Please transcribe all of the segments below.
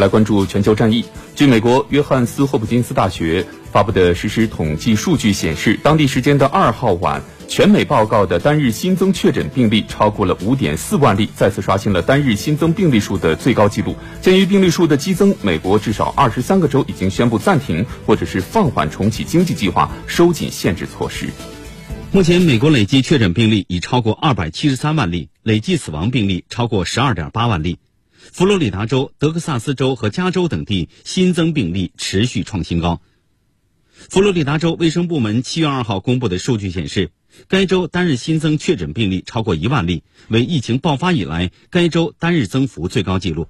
来关注全球战役。据美国约翰斯霍普金斯大学发布的实时统计数据显示，当地时间的二号晚，全美报告的单日新增确诊病例超过了五点四万例，再次刷新了单日新增病例数的最高纪录。鉴于病例数的激增，美国至少二十三个州已经宣布暂停或者是放缓重启经济计划，收紧限制措施。目前，美国累计确诊病例已超过二百七十三万例，累计死亡病例超过十二点八万例。佛罗里达州、德克萨斯州和加州等地新增病例持续创新高。佛罗里达州卫生部门七月二号公布的数据显示，该州单日新增确诊病例超过一万例，为疫情爆发以来该州单日增幅最高纪录。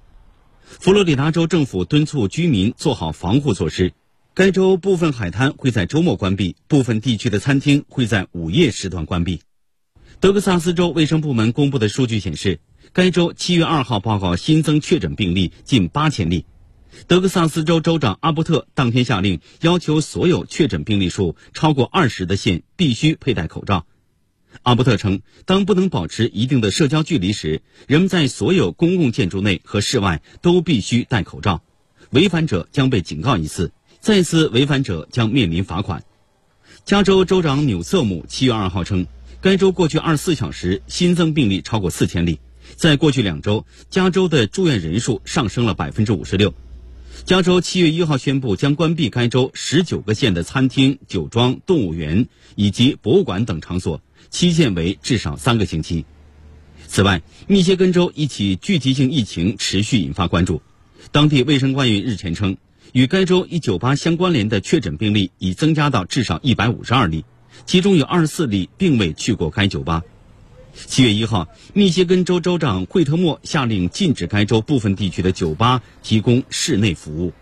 佛罗里达州政府敦促居民做好防护措施。该州部分海滩会在周末关闭，部分地区的餐厅会在午夜时段关闭。德克萨斯州卫生部门公布的数据显示，该州七月二号报告新增确诊病例近八千例。德克萨斯州州长阿伯特当天下令，要求所有确诊病例数超过二十的县必须佩戴口罩。阿伯特称，当不能保持一定的社交距离时，人们在所有公共建筑内和室外都必须戴口罩，违反者将被警告一次。再次违反者将面临罚款。加州州长纽瑟姆七月二号称，该州过去二十四小时新增病例超过四千例。在过去两周，加州的住院人数上升了百分之五十六。加州七月一号宣布将关闭该州十九个县的餐厅、酒庄、动物园以及博物馆等场所，期限为至少三个星期。此外，密歇根州一起聚集性疫情持续引发关注。当地卫生官员日前称。与该州一酒吧相关联的确诊病例已增加到至少一百五十二例，其中有二十四例并未去过该酒吧。七月一号，密歇根州州长惠特莫下令禁止该州部分地区的酒吧提供室内服务。